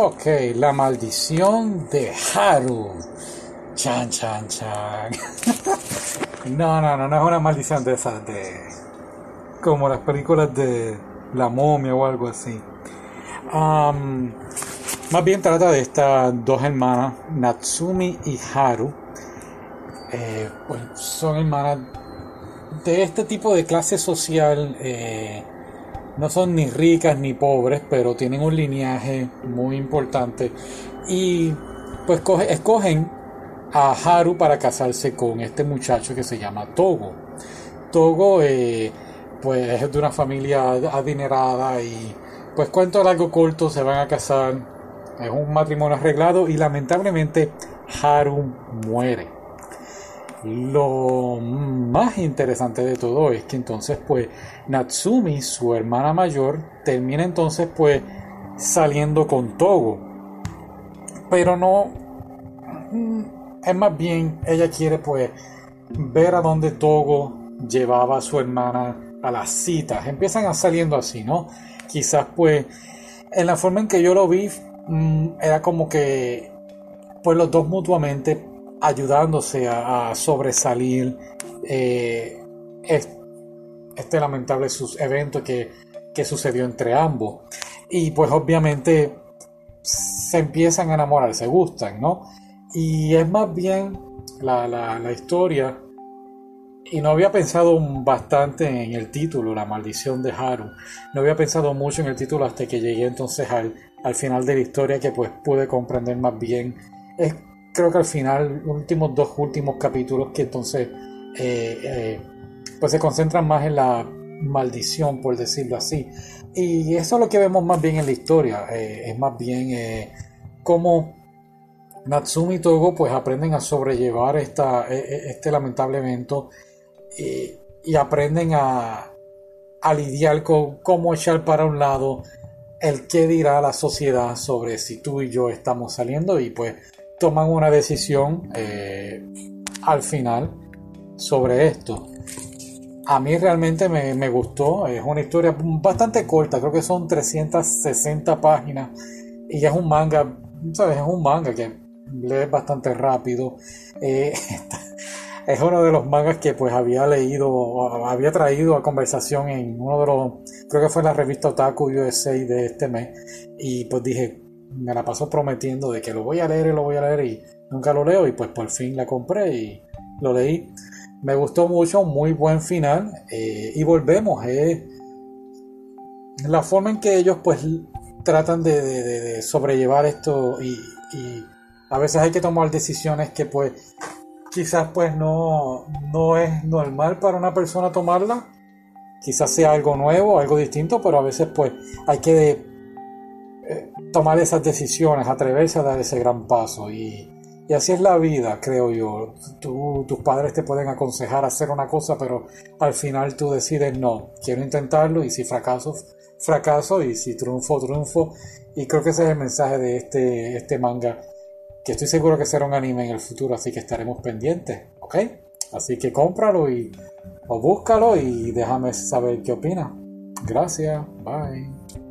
Ok, la maldición de Haru. Chan, chan, chan. no, no, no, no es una maldición de esas de. como las películas de La momia o algo así. Más bien trata de estas dos hermanas, Natsumi y Haru. Eh, pues son hermanas de este tipo de clase social. Eh, no son ni ricas ni pobres, pero tienen un lineaje muy importante. Y pues escogen a Haru para casarse con este muchacho que se llama Togo. Togo eh, pues es de una familia adinerada y pues cuento largo corto se van a casar. Es un matrimonio arreglado y lamentablemente Haru muere. Lo más interesante de todo es que entonces pues Natsumi, su hermana mayor, termina entonces pues saliendo con Togo. Pero no... Mm, es más bien, ella quiere pues ver a dónde Togo llevaba a su hermana a las citas. Empiezan a saliendo así, ¿no? Quizás pues en la forma en que yo lo vi mm, era como que pues los dos mutuamente ayudándose a, sobresalir eh, este, lamentable evento que, que sucedió entre ambos. Y pues obviamente se empiezan a enamorar, se gustan, ¿no? Y es más bien la, la, historia, y no había pensado bastante en el título, La maldición de Haru, no había pensado mucho en el título hasta que llegué entonces al, al final de la historia que pues pude comprender más bien. Creo que al final, últimos dos últimos capítulos que entonces eh, eh, pues se concentran más en la maldición, por decirlo así. Y eso es lo que vemos más bien en la historia, eh, es más bien cómo Natsumi y Togo pues aprenden a sobrellevar esta, este lamentable evento y aprenden a, a lidiar con cómo echar para un lado el qué dirá la sociedad sobre si tú y yo estamos saliendo y pues toman una decisión eh, al final sobre esto. A mí realmente me, gustó, es una historia bastante corta, creo que son 360 páginas y es un manga, ¿sabes? Es un manga que lees bastante rápido. Eh, es uno de los mangas que pues había leído, había traído a conversación en uno de los, creo que fue la revista Otaku USA de este mes y pues dije, me la paso prometiendo de que lo voy a leer y lo voy a leer y nunca lo leo y pues por fin la compré y lo leí. Me gustó mucho, muy buen final eh, y volvemos, eh, la forma en que ellos pues tratan de, sobrellevar esto y, a veces hay que tomar decisiones que pues quizás pues no, no es normal para una persona tomarla, quizás sea algo nuevo, algo distinto, pero a veces pues hay que tomar esas decisiones, atreverse a dar ese gran paso. Y, así es la vida, creo yo. tus padres te pueden aconsejar hacer una cosa, pero al final tú decides no, quiero intentarlo y si fracaso, fracaso y si triunfo, triunfo. Y creo que ese es el mensaje de este, este manga, que estoy seguro que será un anime en el futuro, así que estaremos pendientes, ¿ok? Así que cómpralo y o búscalo y déjame saber qué opinas. Gracias, bye.